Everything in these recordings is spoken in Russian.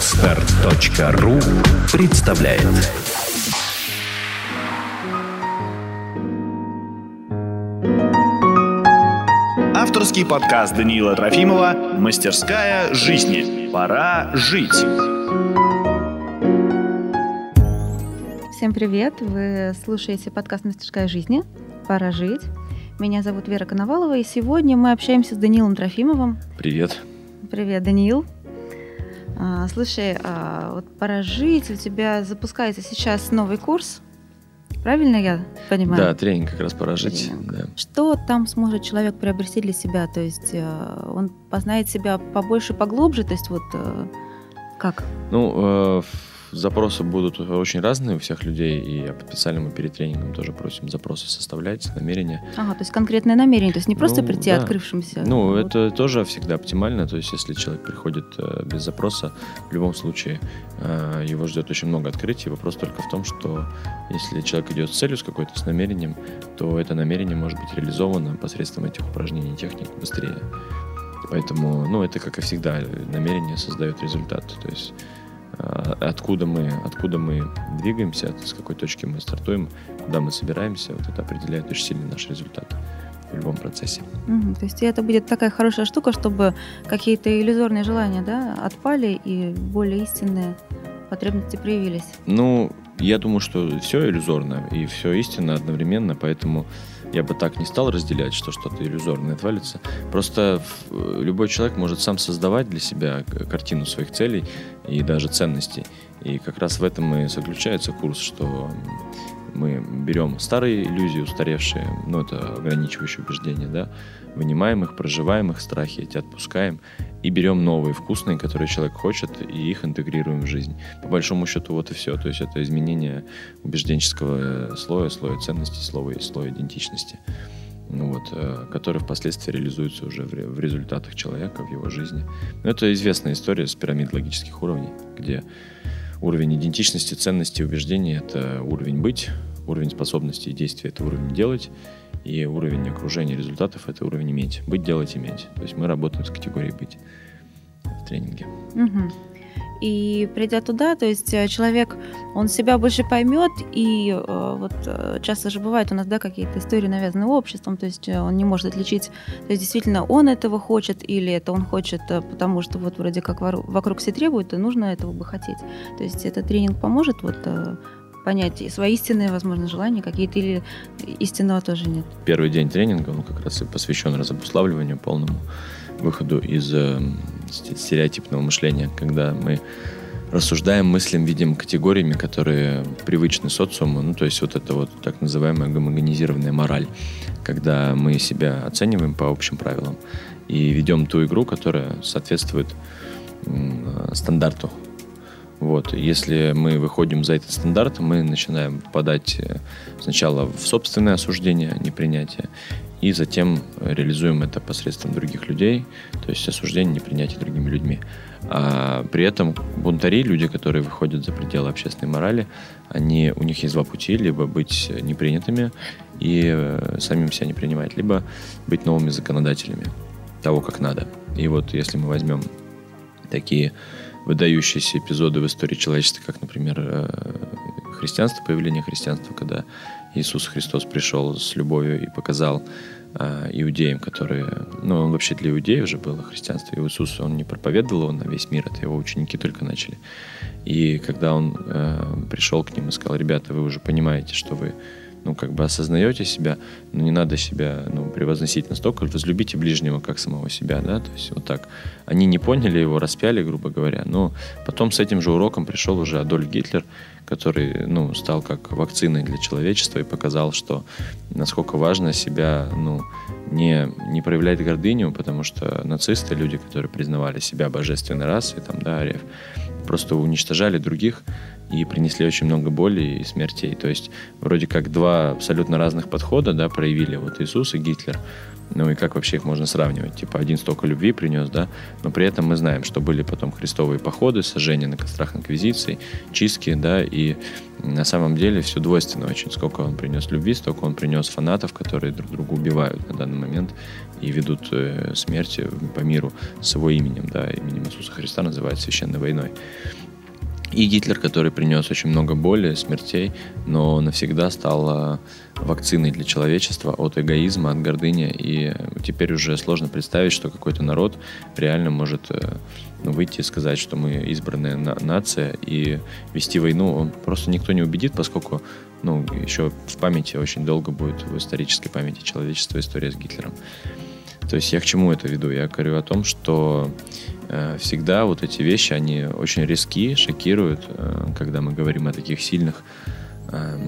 Отстар.ру представляет Авторский подкаст Даниила Трофимова «Мастерская жизни». Пора жить. Всем привет! Вы слушаете подкаст «Мастерская жизни». Пора жить. Меня зовут Вера Коновалова, и сегодня мы общаемся с Данилом Трофимовым. Привет. Привет, Даниил. А, слушай, а, вот пора жить, у тебя запускается сейчас новый курс, правильно я понимаю? Да, тренинг как раз пора жить. Да. Что там сможет человек приобрести для себя? То есть э, он познает себя побольше, поглубже, то есть вот э, как? Ну, э, Запросы будут очень разные у всех людей, и специально мы перед тренингом тоже просим запросы составлять, намерения. Ага, то есть конкретное намерение, то есть не просто ну, прийти да. открывшимся. Ну, вот. это тоже всегда оптимально, то есть если человек приходит э, без запроса, в любом случае э, его ждет очень много открытий. Вопрос только в том, что если человек идет с целью, с какой-то с намерением, то это намерение может быть реализовано посредством этих упражнений и техник быстрее. Поэтому, ну, это, как и всегда, намерение создает результат. То есть откуда мы, откуда мы двигаемся, с какой точки мы стартуем, куда мы собираемся, вот это определяет очень сильно наш результат в любом процессе. Угу, то есть это будет такая хорошая штука, чтобы какие-то иллюзорные желания да, отпали и более истинные потребности проявились. Ну, я думаю, что все иллюзорно и все истинно одновременно, поэтому я бы так не стал разделять, что что-то иллюзорное отвалится. Просто любой человек может сам создавать для себя картину своих целей и даже ценностей. И как раз в этом и заключается курс, что мы берем старые иллюзии, устаревшие, ну, это ограничивающие убеждения, да, вынимаем их, проживаем их страхи, эти отпускаем и берем новые, вкусные, которые человек хочет, и их интегрируем в жизнь. По большому счету вот и все. То есть это изменение убежденческого слоя, слоя ценностей, слоя, слоя идентичности, ну вот, э, который впоследствии реализуется уже в результатах человека, в его жизни. Но это известная история с пирамид логических уровней, где уровень идентичности, ценности, убеждений — это уровень быть, уровень способностей и действий — это уровень делать, и уровень окружения результатов — это уровень иметь. Быть, делать, иметь. То есть мы работаем с категорией быть в тренинге. Угу. И придя туда, то есть э, человек, он себя больше поймет, и э, вот э, часто же бывает у нас, да, какие-то истории навязаны обществом, то есть он не может отличить, то есть действительно он этого хочет, или это он хочет, потому что вот вроде как вокруг все требуют, и нужно этого бы хотеть. То есть этот тренинг поможет вот понять свои истинные, возможно, желания какие-то или истинного тоже нет. Первый день тренинга, он как раз и посвящен разобуславливанию полному выходу из э, стереотипного мышления, когда мы рассуждаем, мыслим, видим категориями, которые привычны социуму, ну, то есть вот это вот так называемая гомогенизированная мораль, когда мы себя оцениваем по общим правилам и ведем ту игру, которая соответствует стандарту вот. Если мы выходим за этот стандарт, мы начинаем попадать э, сначала в собственное осуждение, непринятие, и затем реализуем это посредством других людей, то есть осуждение, непринятие другими людьми. А при этом бунтари, люди, которые выходят за пределы общественной морали, они, у них есть два пути, либо быть непринятыми и э, самим себя не принимать, либо быть новыми законодателями того, как надо. И вот если мы возьмем такие выдающиеся эпизоды в истории человечества, как, например, э, христианство, появление христианства, когда Иисус Христос пришел с любовью и показал э, иудеям, которые... Ну, он вообще для иудеев уже было христианство. И Иисус, он не проповедовал его на весь мир, это его ученики только начали. И когда он э, пришел к ним и сказал, ребята, вы уже понимаете, что вы ну, как бы осознаете себя, но не надо себя, ну, превозносить настолько, возлюбите ближнего, как самого себя, да, то есть вот так. Они не поняли его, распяли, грубо говоря, но потом с этим же уроком пришел уже Адольф Гитлер, который, ну, стал как вакциной для человечества и показал, что насколько важно себя, ну, не, не проявлять гордыню, потому что нацисты, люди, которые признавали себя божественной расой, там, да, Ареф, просто уничтожали других, и принесли очень много боли и смертей. То есть вроде как два абсолютно разных подхода да, проявили вот Иисус и Гитлер. Ну и как вообще их можно сравнивать? Типа один столько любви принес, да, но при этом мы знаем, что были потом христовые походы, сожжения на кострах инквизиции, чистки, да, и на самом деле все двойственно очень. Сколько он принес любви, столько он принес фанатов, которые друг друга убивают на данный момент и ведут э, смерть по миру с его именем, да, именем Иисуса Христа называют священной войной. И Гитлер, который принес очень много боли, смертей, но навсегда стал вакциной для человечества от эгоизма, от гордыни. И теперь уже сложно представить, что какой-то народ реально может э, ну, выйти и сказать, что мы избранная на- нация, и вести войну он просто никто не убедит, поскольку ну, еще в памяти очень долго будет в исторической памяти человечества история с Гитлером. То есть я к чему это веду? Я говорю о том, что э, всегда вот эти вещи, они очень риски, шокируют, э, когда мы говорим о таких сильных, э,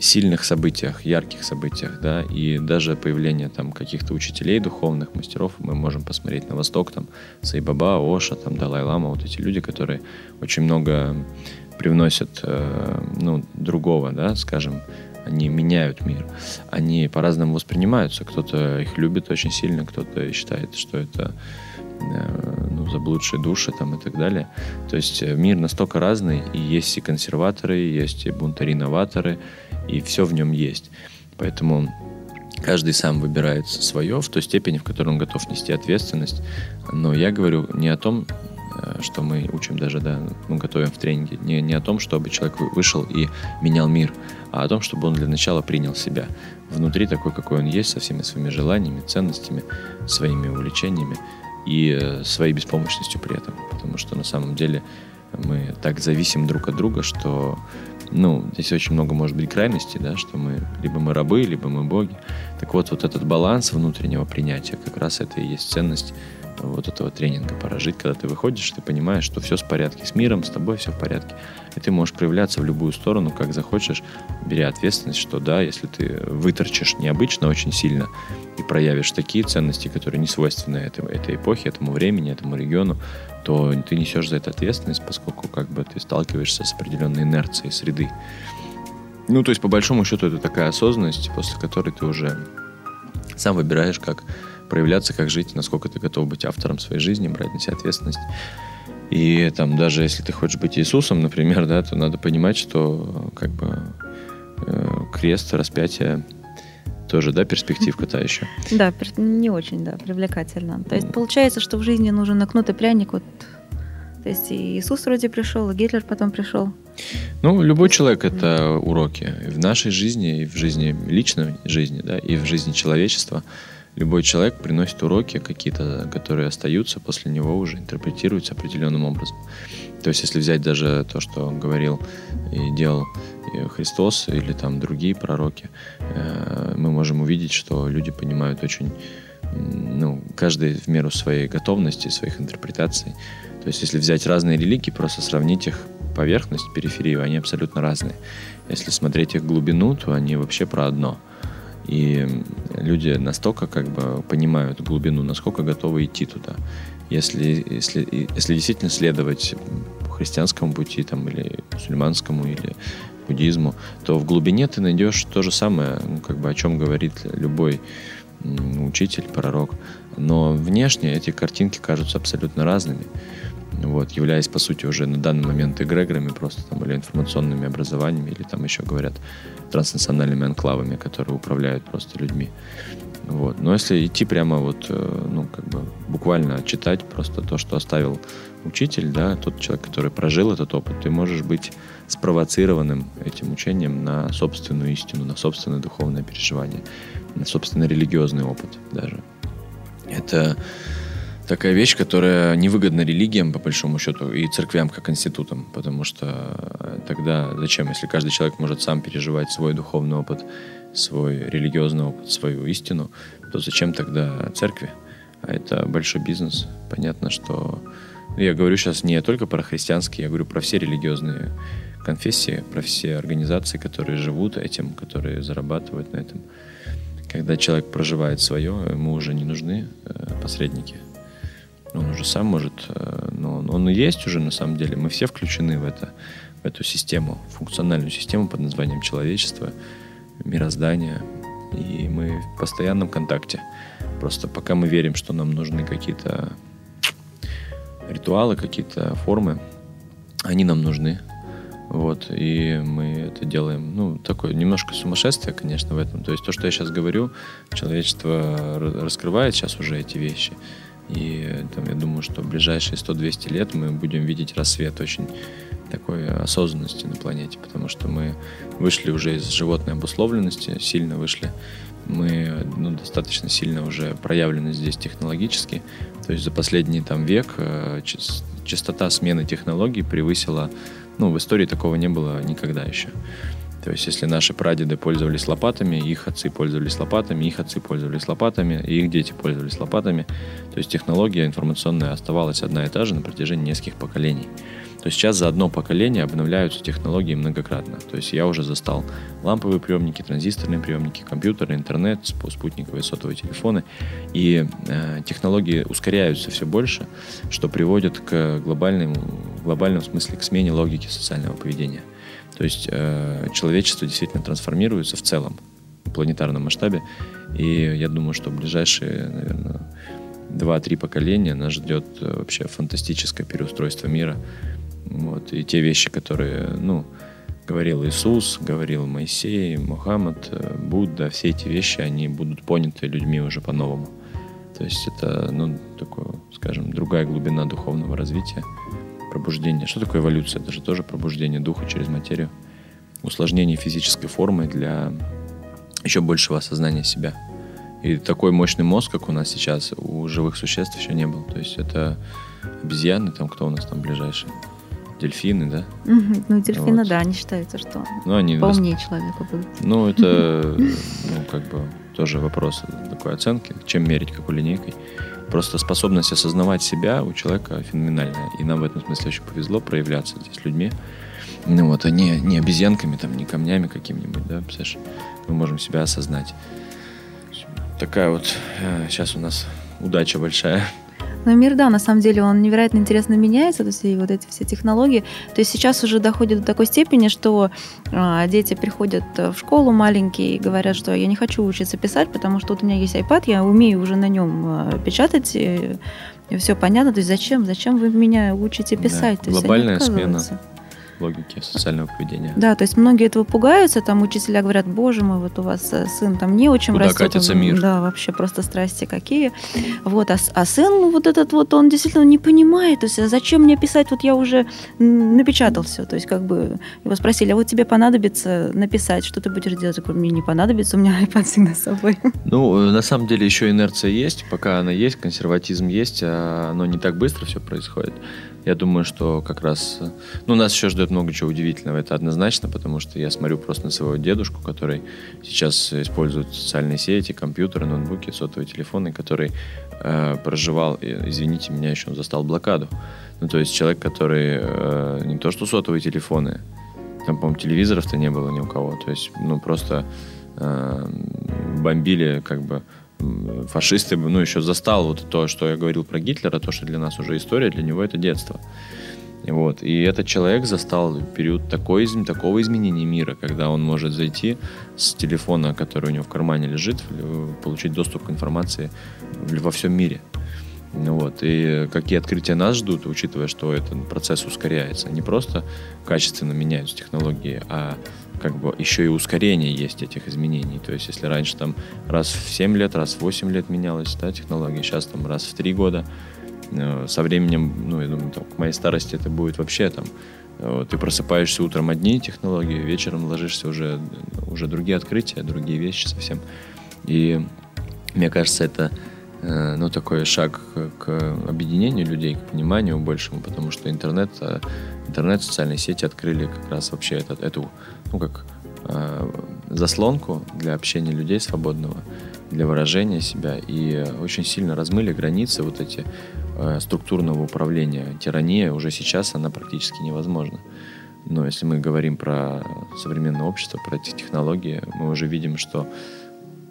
сильных событиях, ярких событиях, да, и даже появление там каких-то учителей духовных, мастеров, мы можем посмотреть на Восток, там, Сайбаба, Оша, там, Далай-Лама, вот эти люди, которые очень много привносят, э, ну, другого, да, скажем, они меняют мир. Они по-разному воспринимаются. Кто-то их любит очень сильно, кто-то считает, что это э, ну, заблудшие души там, и так далее. То есть э, мир настолько разный, и есть и консерваторы, есть и бунтари-новаторы, и все в нем есть. Поэтому каждый сам выбирает свое в той степени, в которой он готов нести ответственность. Но я говорю не о том, э, что мы учим даже, да, мы готовим в тренинге, не, не о том, чтобы человек вышел и менял мир, а о том, чтобы он для начала принял себя внутри такой, какой он есть, со всеми своими желаниями, ценностями, своими увлечениями и э, своей беспомощностью при этом. Потому что на самом деле мы так зависим друг от друга, что ну, здесь очень много может быть крайностей, да, что мы либо мы рабы, либо мы боги. Так вот, вот этот баланс внутреннего принятия, как раз это и есть ценность вот этого тренинга пора когда ты выходишь, ты понимаешь, что все в порядке с миром, с тобой все в порядке. И ты можешь проявляться в любую сторону, как захочешь, беря ответственность, что да, если ты выторчишь необычно очень сильно и проявишь такие ценности, которые не свойственны этой, этой эпохе, этому времени, этому региону, то ты несешь за это ответственность, поскольку как бы ты сталкиваешься с определенной инерцией среды. Ну, то есть, по большому счету, это такая осознанность, после которой ты уже сам выбираешь, как проявляться, как жить, насколько ты готов быть автором своей жизни, брать на себя ответственность. И там даже если ты хочешь быть Иисусом, например, да, то надо понимать, что как бы э, крест, распятие тоже, да, перспективка та еще. Да, не очень, да, привлекательно. То есть получается, что в жизни нужен накнутый пряник, вот то есть и Иисус вроде пришел, и Гитлер потом пришел. Ну, любой человек — это уроки. И в нашей жизни, и в жизни личной жизни, да, и в жизни человечества — любой человек приносит уроки какие-то, которые остаются после него уже, интерпретируются определенным образом. То есть, если взять даже то, что говорил и делал Христос или там другие пророки, э, мы можем увидеть, что люди понимают очень, ну, каждый в меру своей готовности, своих интерпретаций. То есть, если взять разные религии, просто сравнить их поверхность, периферию, они абсолютно разные. Если смотреть их глубину, то они вообще про одно – и люди настолько как бы понимают глубину, насколько готовы идти туда. Если, если, если действительно следовать христианскому пути там, или мусульманскому, или буддизму, то в глубине ты найдешь то же самое, ну, как бы о чем говорит любой учитель, пророк. Но внешне эти картинки кажутся абсолютно разными вот, являясь, по сути, уже на данный момент эгрегорами просто там, или информационными образованиями, или там еще говорят транснациональными анклавами, которые управляют просто людьми. Вот. Но если идти прямо вот, э, ну, как бы буквально читать просто то, что оставил учитель, да, тот человек, который прожил этот опыт, ты можешь быть спровоцированным этим учением на собственную истину, на собственное духовное переживание, на собственный религиозный опыт даже. Это такая вещь, которая невыгодна религиям, по большому счету, и церквям как институтам, потому что э, тогда зачем, если каждый человек может сам переживать свой духовный опыт, свой религиозный опыт, свою истину, то зачем тогда церкви? А это большой бизнес. Понятно, что... Я говорю сейчас не только про христианские, я говорю про все религиозные конфессии, про все организации, которые живут этим, которые зарабатывают на этом. Когда человек проживает свое, ему уже не нужны э, посредники – он уже сам может, э, но он, он и есть уже на самом деле. Мы все включены в, это, в эту систему, функциональную систему под названием человечество, мироздание. И мы в постоянном контакте. Просто пока мы верим, что нам нужны какие-то ритуалы, какие-то формы, они нам нужны. Вот, и мы это делаем, ну, такое немножко сумасшествие, конечно, в этом. То есть то, что я сейчас говорю, человечество раскрывает сейчас уже эти вещи. И там, я думаю, что в ближайшие 100-200 лет мы будем видеть рассвет очень такой осознанности на планете, потому что мы вышли уже из животной обусловленности, сильно вышли. Мы ну, достаточно сильно уже проявлены здесь технологически. То есть за последний там век э, частота смены технологий превысила ну, в истории такого не было никогда еще. То есть, если наши прадеды пользовались лопатами, их отцы пользовались лопатами, их отцы пользовались лопатами, и их дети пользовались лопатами, то есть технология информационная оставалась одна и та же на протяжении нескольких поколений. То сейчас за одно поколение обновляются технологии многократно. То есть я уже застал ламповые приемники, транзисторные приемники, компьютеры, интернет, спутниковые сотовые телефоны. И э, технологии ускоряются все больше, что приводит к глобальному, в глобальном смысле к смене логики социального поведения. То есть э, человечество действительно трансформируется в целом, в планетарном масштабе. И я думаю, что в ближайшие, наверное, 2-3 поколения нас ждет э, вообще фантастическое переустройство мира вот, и те вещи, которые, ну, говорил Иисус, говорил Моисей, Мухаммад, э, Будда, все эти вещи, они будут поняты людьми уже по-новому. То есть это, ну, такое, скажем, другая глубина духовного развития, пробуждение. Что такое эволюция? Это же тоже пробуждение духа через материю, усложнение физической формы для еще большего осознания себя. И такой мощный мозг, как у нас сейчас, у живых существ еще не был. То есть это обезьяны, там кто у нас там ближайший? Дельфины, да? Угу. Ну, дельфины, вот. да, они считаются, что ну, они поумнее рас... человека будут. Ну, это, ну, как бы, тоже вопрос такой оценки, чем мерить, какой линейкой. Просто способность осознавать себя у человека феноменальная. И нам в этом смысле очень повезло проявляться здесь людьми. Ну вот, а не, не обезьянками, там, не камнями какими-нибудь, да, представляешь? Мы можем себя осознать. Такая вот сейчас э, у нас удача большая. Но мир, да, на самом деле он невероятно интересно меняется, то есть и вот эти все технологии. То есть сейчас уже доходит до такой степени, что а, дети приходят в школу маленькие и говорят, что я не хочу учиться писать, потому что вот у меня есть iPad, я умею уже на нем а, печатать, и, и все понятно. То есть зачем, зачем вы меня учите писать? Да, глобальная смена логики социального поведения. Да, то есть многие этого пугаются, там учителя говорят, боже мой, вот у вас э, сын там не очень Куда растет. катится он, мир. Да, вообще просто страсти какие. Вот, а, а сын вот этот вот, он действительно не понимает, то есть а зачем мне писать, вот я уже напечатал все, то есть как бы его спросили, а вот тебе понадобится написать, что ты будешь делать? Я говорю, мне не понадобится, у меня iPad всегда с собой. Ну, э, на самом деле еще инерция есть, пока она есть, консерватизм есть, а оно не так быстро все происходит. Я думаю, что как раз... Ну, нас еще ждет много чего удивительного, это однозначно, потому что я смотрю просто на своего дедушку, который сейчас использует социальные сети, компьютеры, ноутбуки, сотовые телефоны, который э, проживал, извините меня, еще он застал блокаду. Ну, то есть человек, который э, не то что сотовые телефоны, там, по-моему, телевизоров-то не было ни у кого. То есть, ну, просто э, бомбили как бы фашисты, ну, еще застал вот то, что я говорил про Гитлера, то, что для нас уже история, для него это детство. Вот. И этот человек застал период такой, такого изменения мира, когда он может зайти с телефона, который у него в кармане лежит, получить доступ к информации во всем мире. Вот. И какие открытия нас ждут, учитывая, что этот процесс ускоряется. Не просто качественно меняются технологии, а как бы еще и ускорение есть этих изменений. То есть, если раньше там раз в 7 лет, раз в 8 лет менялась да, технология, сейчас там раз в 3 года, э, со временем, ну, я думаю, там, к моей старости это будет вообще там, э, ты просыпаешься утром одни технологии, вечером ложишься уже, уже другие открытия, другие вещи совсем. И мне кажется, это Э, ну, такой шаг к объединению людей, к пониманию большему, потому что интернет, э, интернет, социальные сети открыли как раз вообще этот, эту, ну, как э, заслонку для общения людей свободного, для выражения себя, и очень сильно размыли границы вот эти структурного управления. Тирания уже сейчас, она практически невозможна. Но если мы говорим про современное общество, про эти технологии, мы уже видим, что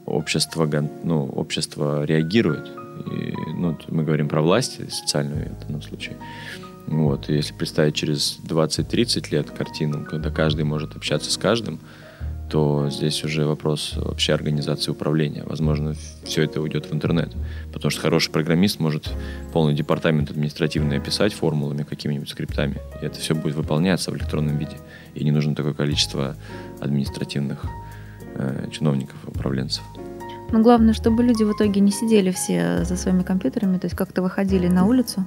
общество, ну, общество реагирует. И, ну, мы говорим про власть социальную в данном случае. Вот. И если представить через 20-30 лет картину, когда каждый может общаться с каждым, то здесь уже вопрос вообще организации управления. Возможно, все это уйдет в интернет. Потому что хороший программист может полный департамент административный описать формулами, какими-нибудь скриптами. И это все будет выполняться в электронном виде. И не нужно такое количество административных э, чиновников, управленцев. Но главное, чтобы люди в итоге не сидели все за своими компьютерами, то есть как-то выходили на улицу,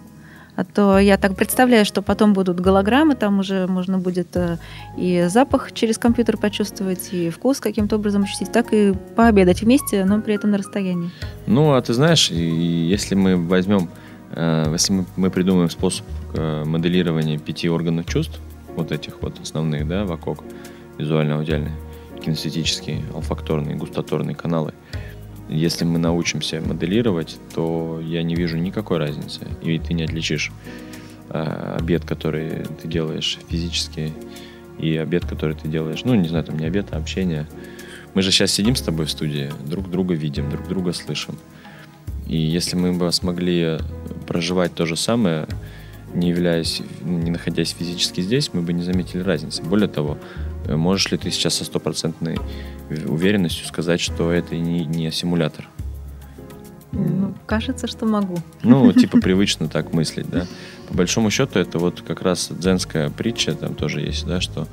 а то я так представляю, что потом будут голограммы, там уже можно будет э, и запах через компьютер почувствовать, и вкус каким-то образом ощутить, так и пообедать вместе, но при этом на расстоянии. Ну, а ты знаешь, если мы возьмем, э, если мы придумаем способ э, моделирования пяти органов чувств, вот этих вот основных, да, ВАКОК, визуально-аудиальные, кинестетические, олфакторные, густоторные каналы – если мы научимся моделировать, то я не вижу никакой разницы. И ты не отличишь э, обед, который ты делаешь физически, и обед, который ты делаешь, ну, не знаю, там не обед, а общение. Мы же сейчас сидим с тобой в студии, друг друга видим, друг друга слышим. И если мы бы смогли проживать то же самое, не являясь, не находясь физически здесь, мы бы не заметили разницы. Более того, можешь ли ты сейчас со стопроцентной уверенностью сказать, что это не, не симулятор? Ну, кажется, что могу. Ну, типа привычно так мыслить, да. По большому счету, это вот как раз дзенская притча, там тоже есть, да, что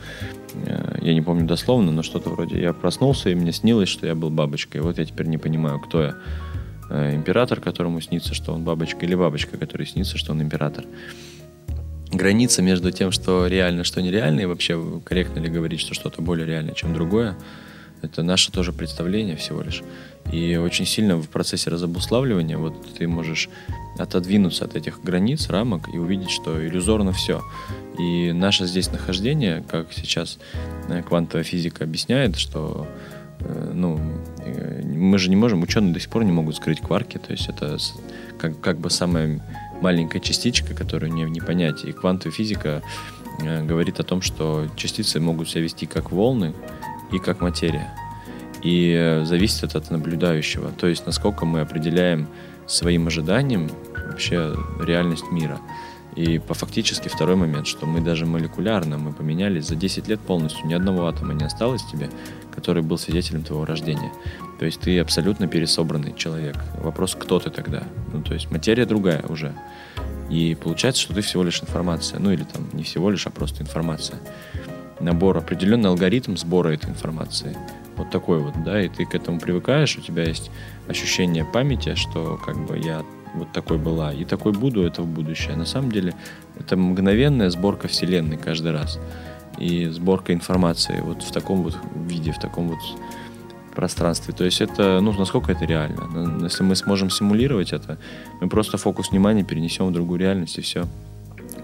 э, я не помню дословно, но что-то вроде я проснулся, и мне снилось, что я был бабочкой. Вот я теперь не понимаю, кто я. Э, император, которому снится, что он бабочка, или бабочка, которой снится, что он император граница между тем, что реально, что нереально, и вообще корректно ли говорить, что что-то более реально, чем другое, это наше тоже представление всего лишь. И очень сильно в процессе разобуславливания вот ты можешь отодвинуться от этих границ, рамок и увидеть, что иллюзорно все. И наше здесь нахождение, как сейчас э, квантовая физика объясняет, что э, ну, э, мы же не можем, ученые до сих пор не могут скрыть кварки, то есть это как, как бы самая маленькая частичка, которую не, не понять. И квантовая физика э, говорит о том, что частицы могут себя вести как волны и как материя. И э, зависит это от наблюдающего. То есть насколько мы определяем своим ожиданием вообще реальность мира. И по фактически второй момент, что мы даже молекулярно мы поменялись за 10 лет полностью, ни одного атома не осталось тебе, который был свидетелем твоего рождения. То есть ты абсолютно пересобранный человек. Вопрос, кто ты тогда? Ну, то есть материя другая уже. И получается, что ты всего лишь информация. Ну, или там не всего лишь, а просто информация. Набор, определенный алгоритм сбора этой информации. Вот такой вот, да, и ты к этому привыкаешь, у тебя есть ощущение памяти, что как бы я вот такой была и такой буду, это в будущее. На самом деле это мгновенная сборка вселенной каждый раз. И сборка информации вот в таком вот виде, в таком вот пространстве. То есть это, ну, насколько это реально. Если мы сможем симулировать это, мы просто фокус внимания перенесем в другую реальность и все.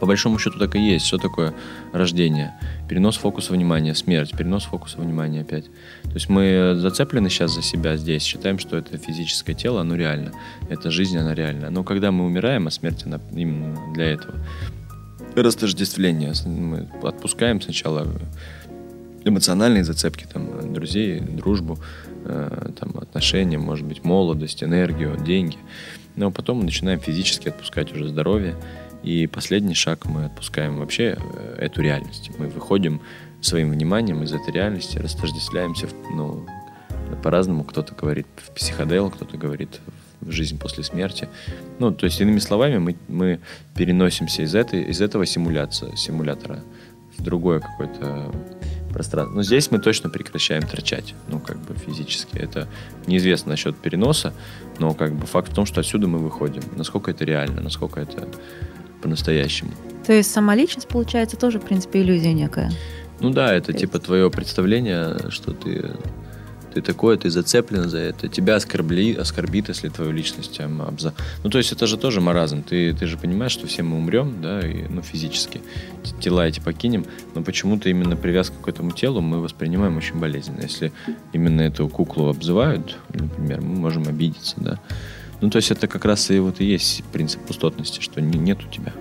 По большому счету так и есть. Что такое рождение? Перенос фокуса внимания, смерть, перенос фокуса внимания опять. То есть мы зацеплены сейчас за себя здесь, считаем, что это физическое тело, оно реально. Это жизнь, она реальна. Но когда мы умираем, а смерть она именно для этого. Растождествление. Мы отпускаем сначала эмоциональные зацепки, там, друзей, дружбу, э, там, отношения, может быть, молодость, энергию, деньги. Но потом мы начинаем физически отпускать уже здоровье. И последний шаг мы отпускаем вообще э, эту реальность. Мы выходим своим вниманием из этой реальности, растождествляемся, ну, по-разному. Кто-то говорит в психодел, кто-то говорит в жизнь после смерти. Ну, то есть, иными словами, мы, мы переносимся из, этой, из этого симуляции, симулятора в другое какое-то пространство. Но здесь мы точно прекращаем торчать, ну, как бы физически. Это неизвестно насчет переноса, но как бы факт в том, что отсюда мы выходим. Насколько это реально, насколько это по-настоящему. То есть сама личность, получается, тоже, в принципе, иллюзия некая? Ну да, это типа твое представление, что ты ты такое, ты зацеплен за это, тебя оскорбли, оскорбит, если твою личность там, обза... Ну, то есть это же тоже маразм. Ты, ты же понимаешь, что все мы умрем, да, и, ну, физически. Тела эти покинем, но почему-то именно привязку к этому телу мы воспринимаем очень болезненно. Если именно эту куклу обзывают, например, мы можем обидеться, да. Ну, то есть это как раз и вот и есть принцип пустотности, что не, нет у тебя.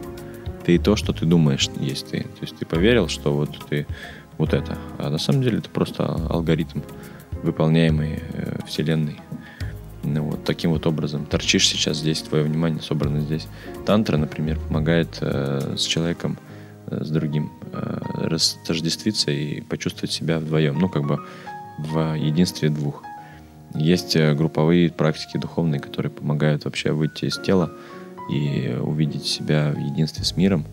Ты и то, что ты думаешь, есть ты. То есть ты поверил, что вот ты вот это. А на самом деле это просто алгоритм выполняемой э, Вселенной. Ну, вот таким вот образом. Торчишь сейчас здесь, твое внимание собрано здесь. Тантра, например, помогает э, с человеком, э, с другим, э, растождествиться и почувствовать себя вдвоем. Ну, как бы в единстве двух. Есть э, групповые практики духовные, которые помогают вообще выйти из тела и увидеть себя в единстве с миром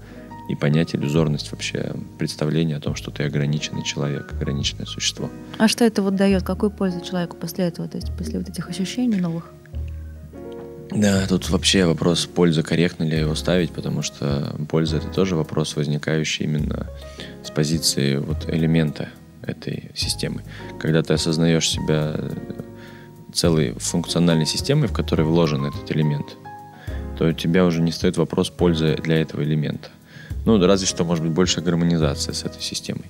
и понять иллюзорность вообще представления о том, что ты ограниченный человек, ограниченное существо. А что это вот дает? Какую пользу человеку после этого, то есть после вот этих ощущений новых? Да, тут вообще вопрос пользы, корректно ли его ставить, потому что польза это тоже вопрос, возникающий именно с позиции вот элемента этой системы. Когда ты осознаешь себя целой функциональной системой, в которой вложен этот элемент, то у тебя уже не стоит вопрос пользы для этого элемента. Ну, разве что, может быть, больше гармонизация с этой системой.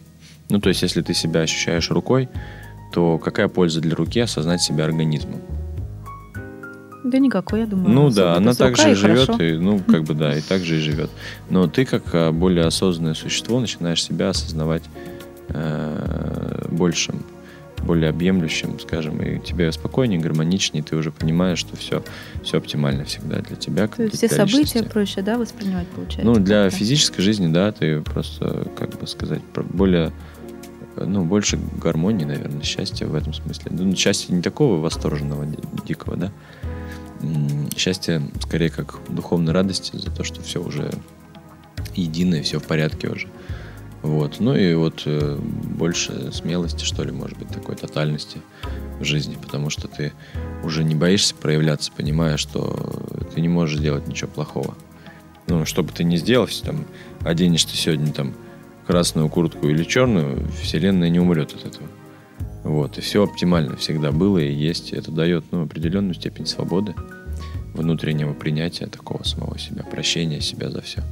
Ну, то есть, если ты себя ощущаешь рукой, то какая польза для руки осознать себя организмом? Да никакой, я думаю. Ну да, она также и живет, хорошо. и, ну, как бы да, и так же и живет. Но ты, как а, более осознанное существо, начинаешь себя осознавать э, большим более объемлющим, скажем, и тебе спокойнее, гармоничнее, ты уже понимаешь, что все, все оптимально всегда для тебя. То есть все события личности. проще, да, воспринимать, получается? Ну, для как-то? физической жизни, да, ты просто, как бы сказать, более ну, больше гармонии, наверное, счастья в этом смысле. Ну, счастье не такого восторженного, дикого, да. Счастье скорее как духовной радости за то, что все уже единое, все в порядке уже. Вот. Ну и вот э, больше смелости, что ли, может быть, такой тотальности в жизни, потому что ты уже не боишься проявляться, понимая, что ты не можешь сделать ничего плохого. Ну, что бы ты ни сделал, если там оденешь ты сегодня там красную куртку или черную, вселенная не умрет от этого. Вот, и все оптимально всегда было и есть. Это дает ну, определенную степень свободы, внутреннего принятия такого самого себя, прощения себя за все.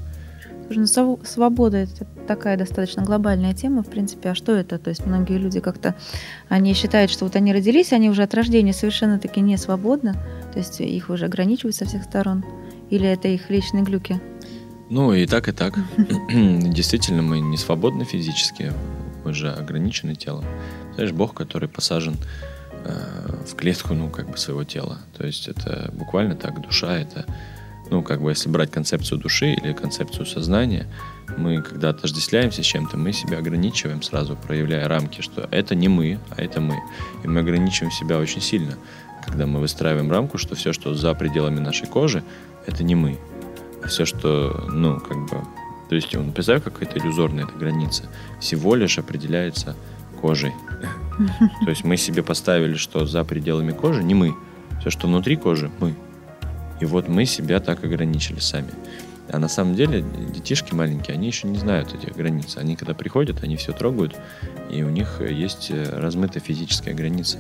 Ну, свобода это такая достаточно глобальная тема, в принципе. А что это? То есть многие люди как-то они считают, что вот они родились, они уже от рождения совершенно таки не свободны, то есть их уже ограничивают со всех сторон. Или это их личные глюки? Ну и так, и так. Действительно, мы не свободны физически, мы же ограничены телом. Знаешь, Бог, который посажен э, в клетку, ну, как бы своего тела. То есть это буквально так, душа это ну, как бы, если брать концепцию души или концепцию сознания, мы, когда отождествляемся с чем-то, мы себя ограничиваем сразу, проявляя рамки, что это не мы, а это мы. И мы ограничиваем себя очень сильно, когда мы выстраиваем рамку, что все, что за пределами нашей кожи, это не мы. А все, что, ну, как бы... То есть, он, представь, какая-то иллюзорная эта граница. Всего лишь определяется кожей. То есть мы себе поставили, что за пределами кожи не мы. Все, что внутри кожи, мы. И вот мы себя так ограничили сами. А на самом деле детишки маленькие, они еще не знают этих границ. Они когда приходят, они все трогают, и у них есть э, размытая физическая граница.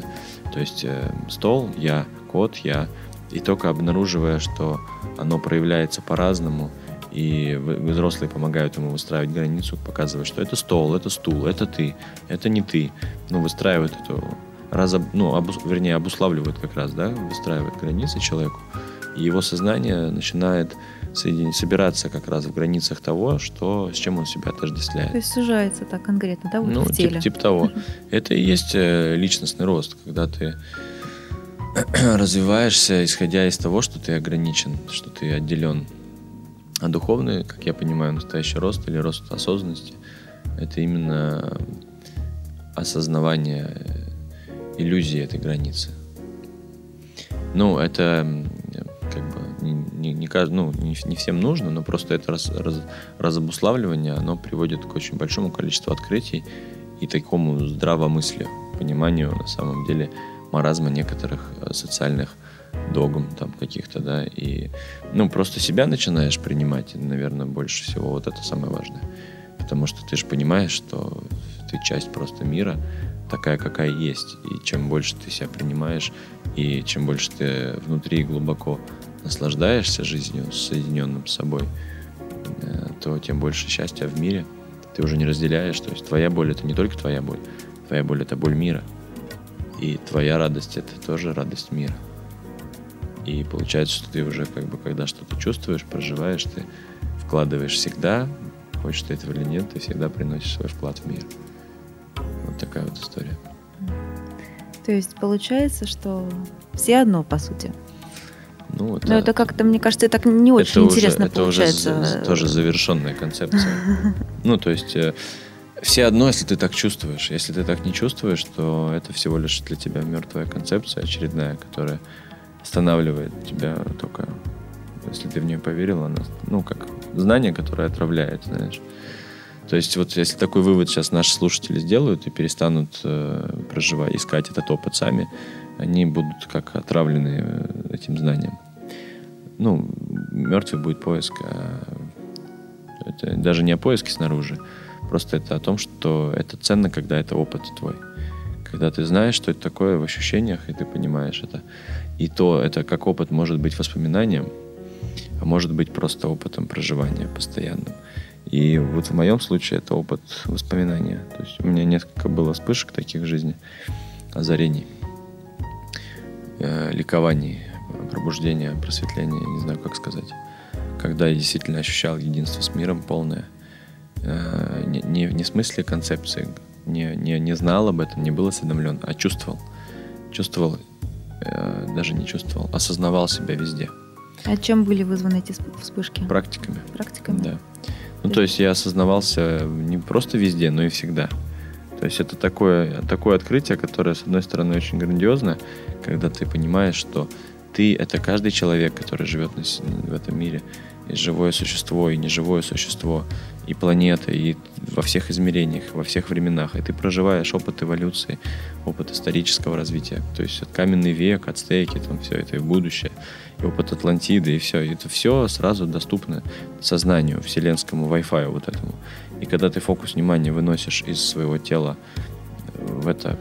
То есть э, стол я, кот я, и только обнаруживая, что оно проявляется по-разному, и взрослые помогают ему выстраивать границу, показывать, что это стол, это стул, это ты, это не ты. Ну, выстраивают эту, разоб, ну, обус, вернее, обуславливают как раз, да, выстраивают границы человеку. И его сознание начинает собираться как раз в границах того, что, с чем он себя отождествляет. То есть сужается так конкретно, да, вот ну, в теле? Типа, типа того. Это и есть э, личностный рост, когда ты развиваешься, исходя из того, что ты ограничен, что ты отделен. А духовный, как я понимаю, настоящий рост или рост осознанности, это именно осознавание иллюзии этой границы. Ну, это как бы не, не, ну, не, не всем нужно, но просто это раз, раз, разобуславливание, оно приводит к очень большому количеству открытий и такому здравомыслию, пониманию на самом деле маразма некоторых э, социальных догм там каких-то, да, и, ну, просто себя начинаешь принимать, наверное, больше всего, вот это самое важное, потому что ты же понимаешь, что ты часть просто мира, такая, какая есть, и чем больше ты себя принимаешь, и чем больше ты внутри глубоко наслаждаешься жизнью, соединенным с собой, э, то тем больше счастья в мире ты уже не разделяешь. То есть твоя боль это не только твоя боль, твоя боль это боль мира. И твоя радость это тоже радость мира. И получается, что ты уже как бы, когда что-то чувствуешь, проживаешь, ты вкладываешь всегда, хочешь ты этого или нет, ты всегда приносишь свой вклад в мир. Вот такая вот история. То есть получается, что все одно, по сути. Ну, вот, Но а, это как-то, мне кажется, так не очень это интересно уже, это уже получается. тоже завершенная концепция. Ну, то есть э, все одно, если ты так чувствуешь. Если ты так не чувствуешь, то это всего лишь для тебя мертвая концепция очередная, которая останавливает тебя только, если ты в нее поверил, она, ну, как знание, которое отравляет, знаешь. То есть вот если такой вывод сейчас наши слушатели сделают и перестанут э, проживать, искать этот опыт сами, они будут как отравлены э, этим знанием. Ну, мертвый будет поиск. а это даже не о поиске снаружи. Просто это о том, что это ценно, когда это опыт твой. Когда ты знаешь, что это такое в ощущениях, и ты понимаешь это. И то, это как опыт может быть воспоминанием, а может быть просто опытом проживания постоянным. И вот в моем случае это опыт воспоминания. То есть у меня несколько было вспышек таких в жизни, озарений, э, ликований, пробуждения, просветления, не знаю, как сказать. Когда я действительно ощущал единство с миром полное. Э, Не, не, не в смысле концепции, не, не, не знал об этом, не был осведомлен, а чувствовал. Чувствовал, э, даже не чувствовал, осознавал себя везде. А чем были вызваны эти сп- вспышки? Практиками. Практиками? Да. Ну, то есть я осознавался не просто везде, но и всегда. То есть это такое, такое открытие, которое, с одной стороны, очень грандиозно, когда ты понимаешь, что ты — это каждый человек, который живет на в этом мире. И живое существо, и неживое существо, и планета, и во всех измерениях, во всех временах. И ты проживаешь опыт эволюции, опыт исторического развития. То есть от каменный век, ацтеки, там все это и будущее, и опыт Атлантиды, и все. И это все сразу доступно сознанию, вселенскому Wi-Fi вот этому. И когда ты фокус внимания выносишь из своего тела в это,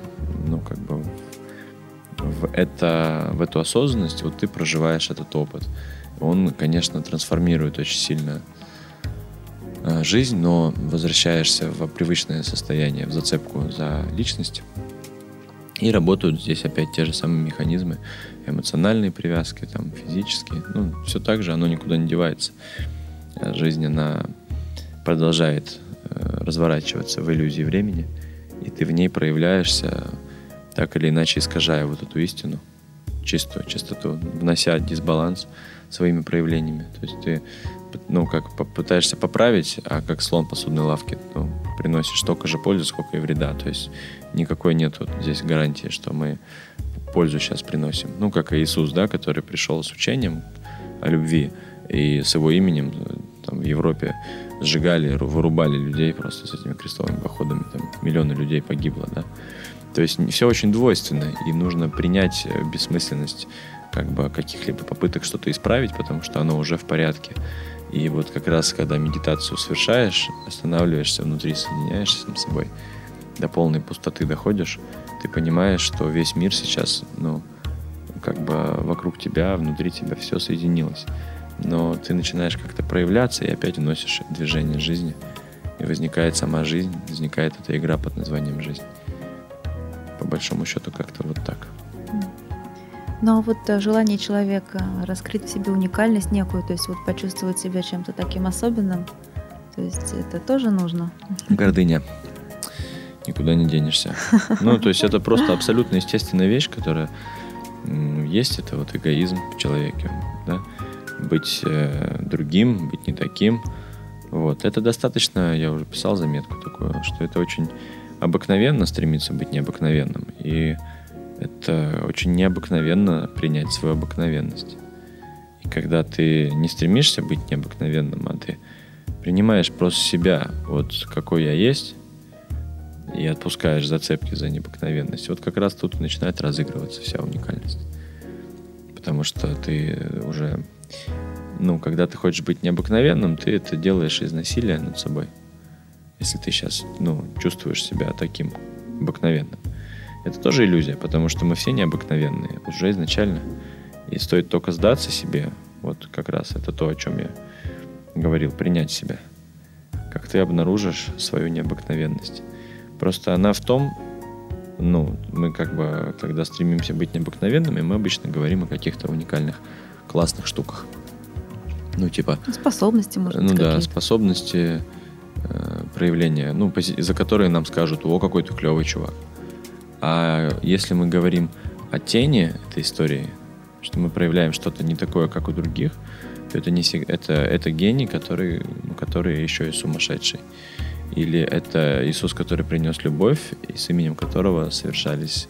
ну, как бы, в, это, в эту осознанность, вот ты проживаешь этот опыт. Он, конечно, трансформирует очень сильно э, жизнь, но возвращаешься в привычное состояние, в зацепку за личность. И работают здесь опять те же самые механизмы, эмоциональные привязки, там, физические. Ну, все так же, оно никуда не девается. Э, Жизнь, она продолжает э, разворачиваться в иллюзии времени, и ты в ней проявляешься, так или иначе искажая вот эту истину, чистую чистоту, внося дисбаланс своими проявлениями. То есть ты ну, как попытаешься поправить, а как слон посудной лавки, ну, приносишь столько же пользы, сколько и вреда. То есть никакой нет вот здесь гарантии, что мы пользу сейчас приносим. Ну, как и Иисус, да, который пришел с учением о любви, и с его именем там, в Европе сжигали, ру- вырубали людей просто с этими крестовыми походами. Там миллионы людей погибло, да. То есть все очень двойственно, и нужно принять э, бессмысленность как бы каких-либо попыток что-то исправить, потому что оно уже в порядке. И вот как раз, когда медитацию совершаешь, останавливаешься внутри, соединяешься с собой, до полной пустоты доходишь, ты понимаешь, что весь мир сейчас, ну, как бы вокруг тебя, внутри тебя все соединилось. Но ты начинаешь как-то проявляться и опять вносишь движение жизни. И возникает сама жизнь, возникает эта игра под названием «Жизнь». По большому счету как-то вот так. Но вот э, желание человека раскрыть в себе уникальность некую, то есть вот почувствовать себя чем-то таким особенным, то есть это тоже нужно. Гордыня. Никуда не денешься. Ну, то есть это просто абсолютно естественная вещь, которая есть. Это вот эгоизм в человеке. Да? Быть э, другим, быть не таким. Вот. Это достаточно, я уже писал заметку такую, что это очень обыкновенно стремиться быть необыкновенным. И это очень необыкновенно принять свою обыкновенность. И когда ты не стремишься быть необыкновенным, а ты принимаешь просто себя, вот какой я есть, и отпускаешь зацепки за необыкновенность, вот как раз тут начинает разыгрываться вся уникальность. Потому что ты уже, ну, когда ты хочешь быть необыкновенным, ты это делаешь из насилия над собой. Если ты сейчас, ну, чувствуешь себя таким обыкновенным. Это тоже иллюзия, потому что мы все необыкновенные уже изначально. И стоит только сдаться себе, вот как раз это то, о чем я говорил, принять себя. Как ты обнаружишь свою необыкновенность. Просто она в том, ну, мы как бы, когда стремимся быть необыкновенными, мы обычно говорим о каких-то уникальных, классных штуках. Ну, типа, Способности, может быть, ну да, способности э, проявления, ну, за которые нам скажут, о, какой ты клевый чувак. А если мы говорим о тени этой истории, что мы проявляем что-то не такое, как у других, то это, не, это, это гений, который, который еще и сумасшедший. Или это Иисус, который принес любовь, и с именем которого совершались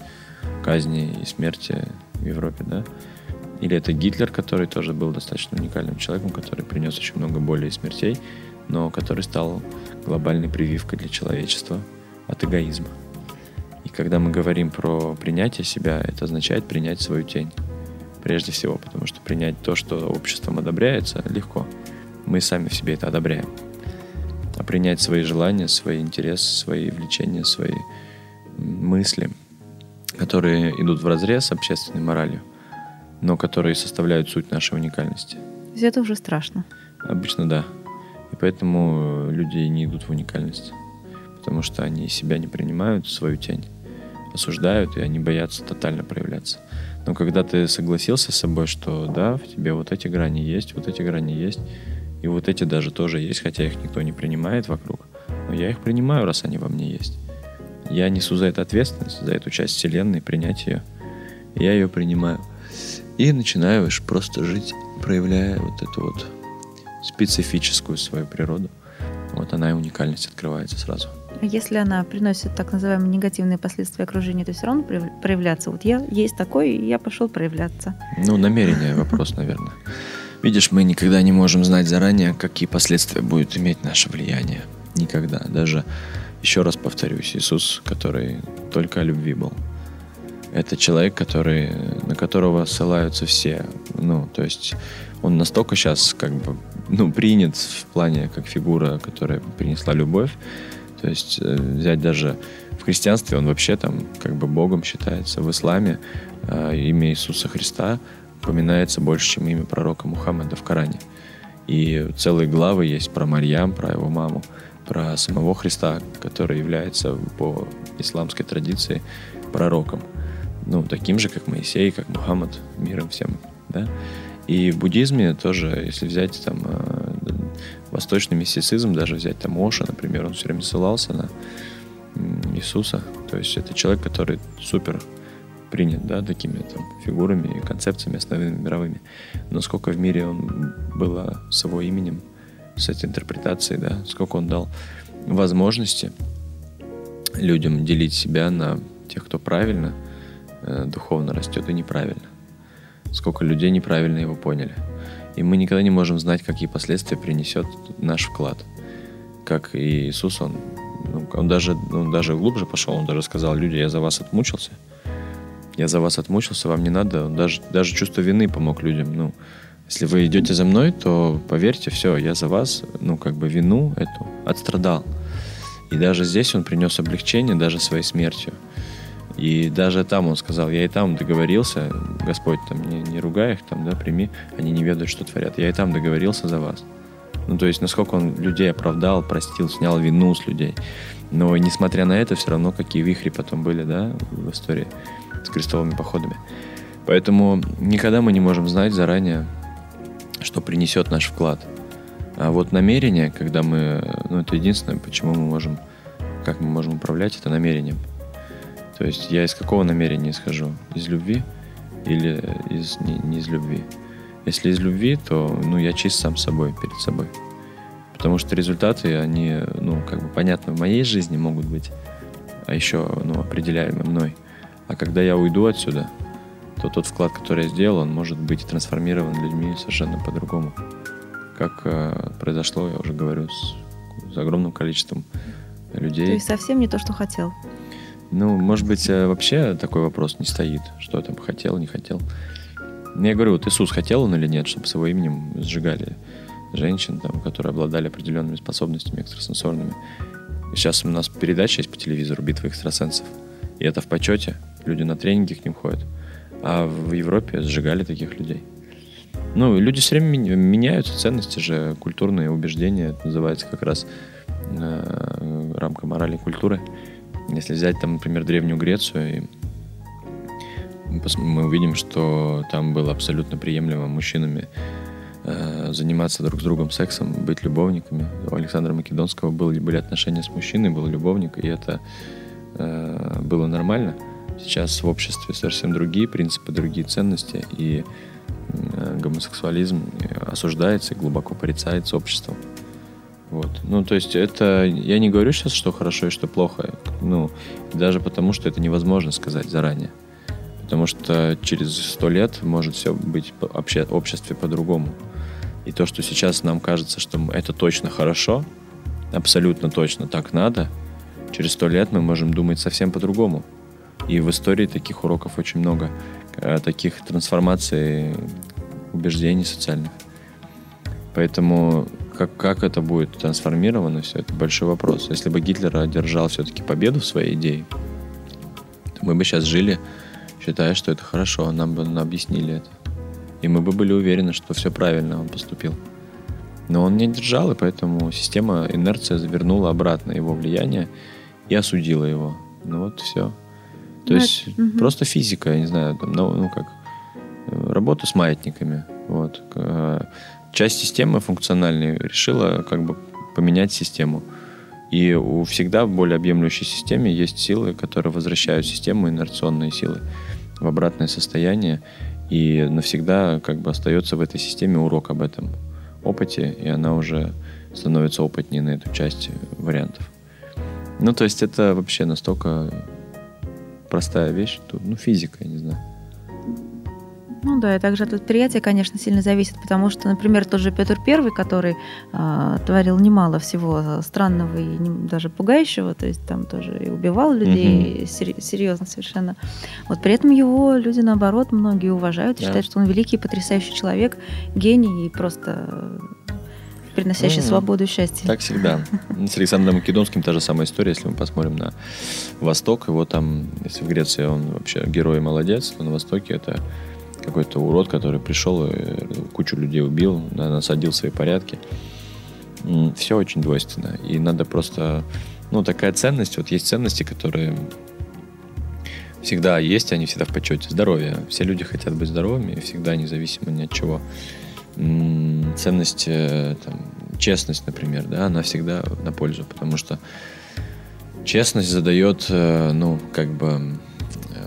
казни и смерти в Европе, да? Или это Гитлер, который тоже был достаточно уникальным человеком, который принес очень много боли и смертей, но который стал глобальной прививкой для человечества от эгоизма. И когда мы говорим про принятие себя, это означает принять свою тень. Прежде всего, потому что принять то, что обществом одобряется, легко. Мы сами в себе это одобряем. А принять свои желания, свои интересы, свои влечения, свои мысли, которые идут в разрез с общественной моралью, но которые составляют суть нашей уникальности. То есть это уже страшно? Обычно да. И поэтому люди не идут в уникальность. Потому что они себя не принимают, свою тень. Осуждают, и они боятся тотально проявляться. Но когда ты согласился с собой, что да, в тебе вот эти грани есть, вот эти грани есть, и вот эти даже тоже есть, хотя их никто не принимает вокруг, но я их принимаю, раз они во мне есть. Я несу за это ответственность, за эту часть Вселенной, принять ее. Я ее принимаю. И начинаю просто жить, проявляя вот эту вот специфическую свою природу. Вот она и уникальность открывается сразу. Если она приносит так называемые негативные последствия окружения, то все равно проявляться. Вот я есть такой, и я пошел проявляться. Ну, намерение вопрос, наверное. Видишь, мы никогда не можем знать заранее, какие последствия будет иметь наше влияние. Никогда. Даже, еще раз повторюсь, Иисус, который только о любви был. Это человек, который, на которого ссылаются все. Ну, то есть он настолько сейчас как бы ну, принят в плане как фигура, которая принесла любовь. То есть э, взять даже в христианстве он вообще там как бы Богом считается. В исламе э, имя Иисуса Христа упоминается больше, чем имя пророка Мухаммеда в Коране. И целые главы есть про Марьям, про его маму, про самого Христа, который является по исламской традиции пророком. Ну, таким же, как Моисей, как Мухаммад, миром всем, да. И в буддизме тоже, если взять там э, восточный мистицизм, даже взять там Оша, например, он все время ссылался на Иисуса. То есть это человек, который супер принят, да, такими там фигурами и концепциями основными мировыми. Но сколько в мире он было с его именем, с этой интерпретацией, да, сколько он дал возможности людям делить себя на тех, кто правильно э, духовно растет и неправильно сколько людей неправильно его поняли. И мы никогда не можем знать, какие последствия принесет наш вклад. Как и Иисус, он, ну, он даже, ну, даже глубже пошел, он даже сказал, люди, я за вас отмучился. Я за вас отмучился, вам не надо. Он даже, даже чувство вины помог людям. Ну, если вы идете за мной, то поверьте, все, я за вас, ну, как бы вину эту отстрадал. И даже здесь он принес облегчение, даже своей смертью. И даже там он сказал, я и там договорился, Господь, там, не, не ругай их, там, да, прими, они не ведают, что творят. Я и там договорился за вас. Ну, то есть, насколько он людей оправдал, простил, снял вину с людей. Но, несмотря на это, все равно какие вихри потом были, да, в истории с крестовыми походами. Поэтому никогда мы не можем знать заранее, что принесет наш вклад. А вот намерение, когда мы, ну, это единственное, почему мы можем, как мы можем управлять, это намерением. То есть я из какого намерения исхожу? Из любви или из, не, не из любви? Если из любви, то ну, я чист сам собой, перед собой. Потому что результаты, они, ну, как бы понятно, в моей жизни могут быть, а еще, ну, определяемы мной. А когда я уйду отсюда, то тот вклад, который я сделал, он может быть трансформирован людьми совершенно по-другому. Как э, произошло, я уже говорю, с, с огромным количеством людей. То есть совсем не то, что хотел. Ну, может быть, э, вообще такой вопрос не стоит, что там хотел, не хотел. Я говорю, вот Иисус хотел он или нет, чтобы с его именем сжигали женщин, там, которые обладали определенными способностями экстрасенсорными. Сейчас у нас передача есть по телевизору «Битва экстрасенсов». И это в почете. Люди на тренинги к ним ходят. А в Европе сжигали таких людей. Ну, люди все время меняются, ценности же, культурные убеждения, это называется как раз э, рамка морали и культуры. Если взять там, например, Древнюю Грецию, мы увидим, что там было абсолютно приемлемо мужчинами э, заниматься друг с другом сексом, быть любовниками. У Александра Македонского были, были отношения с мужчиной, был любовник, и это э, было нормально. Сейчас в обществе совсем другие принципы, другие ценности, и э, гомосексуализм осуждается и глубоко порицается обществом. Вот. Ну, то есть это... Я не говорю сейчас, что хорошо и что плохо. Ну, даже потому, что это невозможно сказать заранее. Потому что через сто лет может все быть в обществе по-другому. И то, что сейчас нам кажется, что это точно хорошо, абсолютно точно так надо, через сто лет мы можем думать совсем по-другому. И в истории таких уроков очень много, э, таких трансформаций убеждений социальных. Поэтому как, как это будет трансформировано, все это большой вопрос. Если бы Гитлер одержал все-таки победу в своей идее, то мы бы сейчас жили, считая, что это хорошо, нам бы объяснили это. И мы бы были уверены, что все правильно он поступил. Но он не держал, и поэтому система инерция завернула обратно его влияние и осудила его. Ну вот все. То ну, есть угу. просто физика, я не знаю, там, ну, ну как работа с маятниками. Вот. Часть системы функциональной решила как бы поменять систему. И у всегда в более объемлющей системе есть силы, которые возвращают систему, инерционные силы, в обратное состояние. И навсегда как бы остается в этой системе урок об этом опыте, и она уже становится опытнее на эту часть вариантов. Ну, то есть это вообще настолько простая вещь, тут, ну, физика, я не знаю. Ну да, и также от предприятия, конечно, сильно зависит, потому что, например, тот же Петр Первый, который э, творил немало всего странного и не, даже пугающего, то есть там тоже и убивал людей угу. сер- серьезно совершенно. Вот при этом его люди, наоборот, многие уважают и да. считают, что он великий, потрясающий человек, гений и просто приносящий mm свободу и счастье. Так всегда. С Александром Македонским та же самая история, если мы посмотрим на Восток, его там, если в Греции он вообще герой и молодец, то на Востоке это какой-то урод, который пришел и кучу людей убил, насадил свои порядки. Все очень двойственно. И надо просто... Ну, такая ценность. Вот есть ценности, которые всегда есть, они всегда в почете. Здоровье. Все люди хотят быть здоровыми, всегда независимо ни от чего. Ценность, э, там, честность, например, да, она всегда на пользу, потому что честность задает, э, ну, как бы...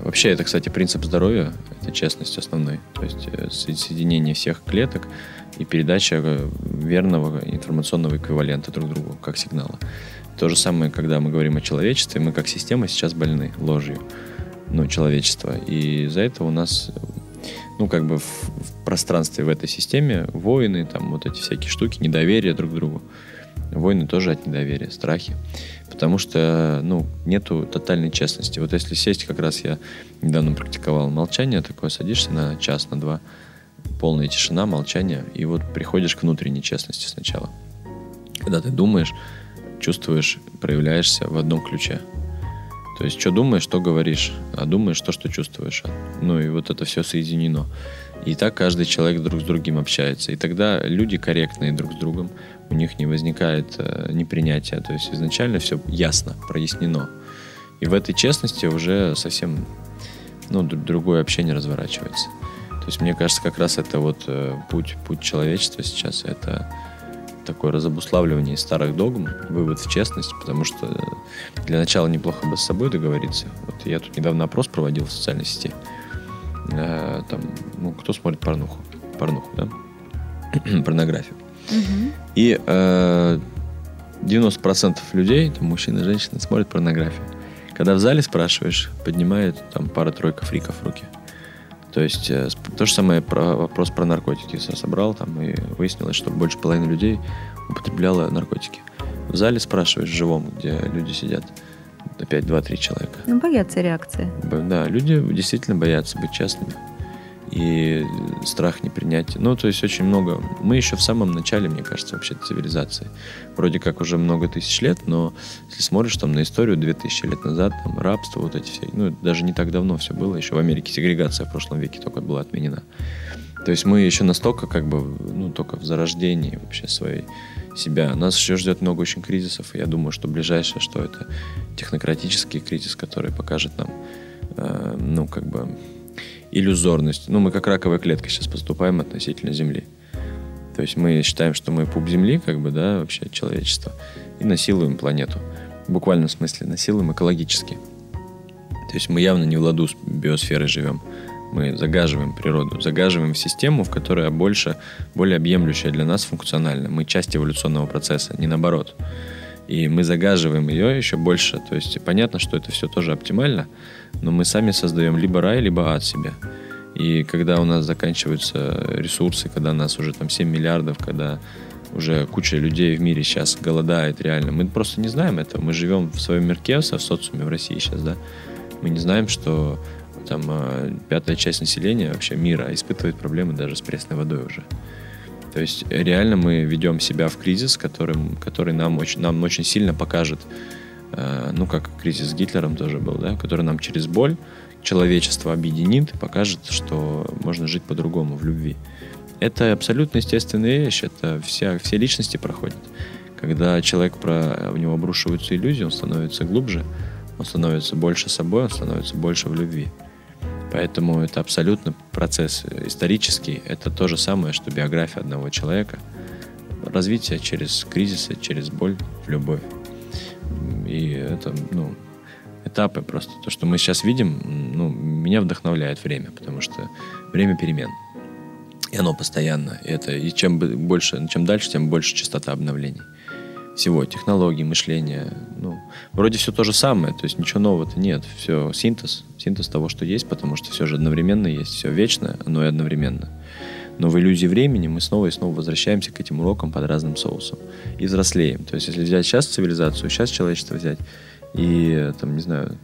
Вообще, это, кстати, принцип здоровья это честность основной. То есть э, соединение всех клеток и передача э, верного информационного эквивалента друг другу, как сигнала. То же самое, когда мы говорим о человечестве, мы как система сейчас больны ложью, ну, человечества. И из-за этого у нас, ну, как бы в, в пространстве в этой системе войны, там вот эти всякие штуки, недоверие друг к другу. Войны тоже от недоверия, страхи. Потому что, ну, нету тотальной честности. Вот если сесть, как раз я недавно практиковал молчание такое, садишься на час, на два, полная тишина, молчание, и вот приходишь к внутренней честности сначала. Когда ты думаешь, чувствуешь, проявляешься в одном ключе. То есть, что думаешь, что говоришь, а думаешь то, что чувствуешь. Ну и вот это все соединено. И так каждый человек друг с другим общается. И тогда люди корректные друг с другом, у них не возникает э, непринятия. То есть изначально все ясно, прояснено. И в этой честности уже совсем ну, другое общение разворачивается. То есть мне кажется, как раз это вот э, путь, путь человечества сейчас, это такое разобуславливание старых догм, вывод в честность, потому что для начала неплохо бы с собой договориться. Вот я тут недавно опрос проводил в социальной сети. Э, там, ну, кто смотрит порнуху? Порнуху, да? Порнографию. Угу. И э, 90% людей, там, мужчин и женщин, смотрят порнографию. Когда в зале спрашиваешь, поднимает там пара-тройка фриков в руки. То есть э, то же самое про вопрос про наркотики. Я собрал там и выяснилось, что больше половины людей употребляла наркотики. В зале спрашиваешь живом, где люди сидят, опять 2-3 человека. Ну, боятся реакции. Да, люди действительно боятся быть честными и страх непринятия. Ну, то есть очень много. Мы еще в самом начале, мне кажется, вообще цивилизации. Вроде как уже много тысяч лет, но если смотришь там на историю 2000 лет назад, там рабство, вот эти все, ну, даже не так давно все было. Еще в Америке сегрегация в прошлом веке только была отменена. То есть мы еще настолько как бы, ну, только в зарождении вообще своей себя. Нас еще ждет много очень кризисов, и я думаю, что ближайшее, что это технократический кризис, который покажет нам, э, ну, как бы, иллюзорность. Ну, мы как раковая клетка сейчас поступаем относительно Земли. То есть мы считаем, что мы пуп Земли, как бы, да, вообще человечество, и насилуем планету. В буквальном смысле насилуем экологически. То есть мы явно не в ладу с биосферой живем. Мы загаживаем природу, загаживаем систему, в которой больше, более объемлющая для нас функциональна. Мы часть эволюционного процесса, не наоборот. И мы загаживаем ее еще больше. То есть понятно, что это все тоже оптимально, но мы сами создаем либо рай, либо ад себе. И когда у нас заканчиваются ресурсы, когда нас уже там 7 миллиардов, когда уже куча людей в мире сейчас голодает реально, мы просто не знаем этого. Мы живем в своем мирке, в социуме в России сейчас, да. Мы не знаем, что там а, пятая часть населения вообще мира испытывает проблемы даже с пресной водой уже. То есть реально мы ведем себя в кризис, который, который нам, очень, нам очень сильно покажет, э, ну как кризис с Гитлером тоже был, да, который нам через боль человечество объединит и покажет, что можно жить по-другому в любви. Это абсолютно естественная вещь, это вся, все личности проходят. Когда человек про, в него обрушиваются иллюзии, он становится глубже, он становится больше собой, он становится больше в любви. Поэтому это абсолютно процесс исторический. Это то же самое, что биография одного человека. Развитие через кризисы, через боль любовь. И это, ну, этапы просто. То, что мы сейчас видим, ну, меня вдохновляет время, потому что время перемен. И оно постоянно. И, это, и чем больше, чем дальше, тем больше частота обновлений всего, технологий, мышления. Ну, вроде все то же самое, то есть ничего нового-то нет. Все синтез, синтез того, что есть, потому что все же одновременно есть, все вечное, но и одновременно. Но в иллюзии времени мы снова и снова возвращаемся к этим урокам под разным соусом. И взрослеем. То есть если взять сейчас цивилизацию, сейчас человечество взять, и, там, не знаю,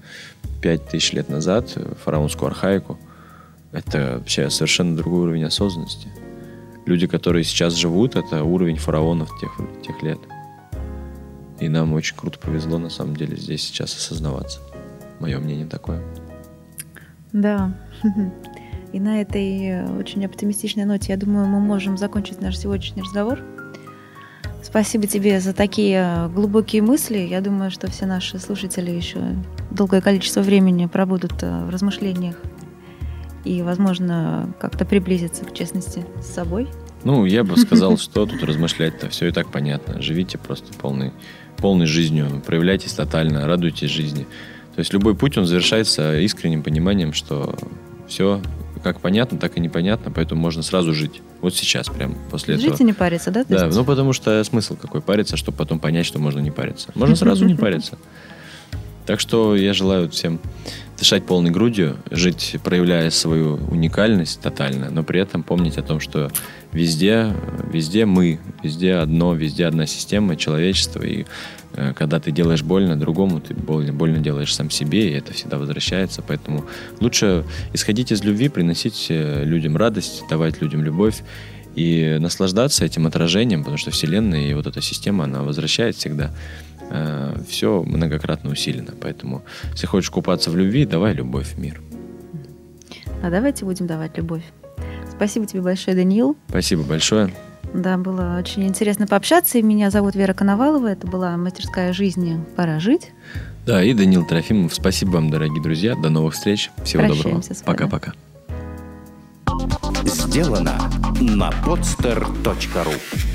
пять тысяч лет назад фараонскую архаику, это вообще совершенно другой уровень осознанности. Люди, которые сейчас живут, это уровень фараонов тех, тех лет. И нам очень круто повезло, на самом деле, здесь сейчас осознаваться. Мое мнение такое. Да. И на этой очень оптимистичной ноте, я думаю, мы можем закончить наш сегодняшний разговор. Спасибо тебе за такие глубокие мысли. Я думаю, что все наши слушатели еще долгое количество времени пробудут э, в размышлениях и, возможно, как-то приблизиться к честности с собой. Ну, я бы сказал, что тут размышлять-то, все и так понятно. Живите просто полный полной жизнью, проявляйтесь тотально, радуйтесь жизни. То есть любой путь, он завершается искренним пониманием, что все как понятно, так и непонятно, поэтому можно сразу жить. Вот сейчас, прям после жить этого. Жить и не париться, да? Да, ну потому что смысл какой париться, чтобы потом понять, что можно не париться. Можно сразу не париться. Так что я желаю всем дышать полной грудью, жить, проявляя свою уникальность тотально, но при этом помнить о том, что везде, везде мы, везде одно, везде одна система, человечество, и э, когда ты делаешь больно другому, ты больно, больно делаешь сам себе, и это всегда возвращается, поэтому лучше исходить из любви, приносить э, людям радость, давать людям любовь, и наслаждаться этим отражением, потому что Вселенная и вот эта система, она возвращает всегда Э, все многократно усилено. Поэтому, если хочешь купаться в любви, давай любовь в мир. А давайте будем давать любовь. Спасибо тебе большое, Даниил. Спасибо большое. Да, было очень интересно пообщаться. И меня зовут Вера Коновалова. Это была мастерская жизни «Пора жить». Да, и Данил Трофимов. Спасибо вам, дорогие друзья. До новых встреч. Всего Прощаемся доброго. Пока-пока. Сделано на podster.ru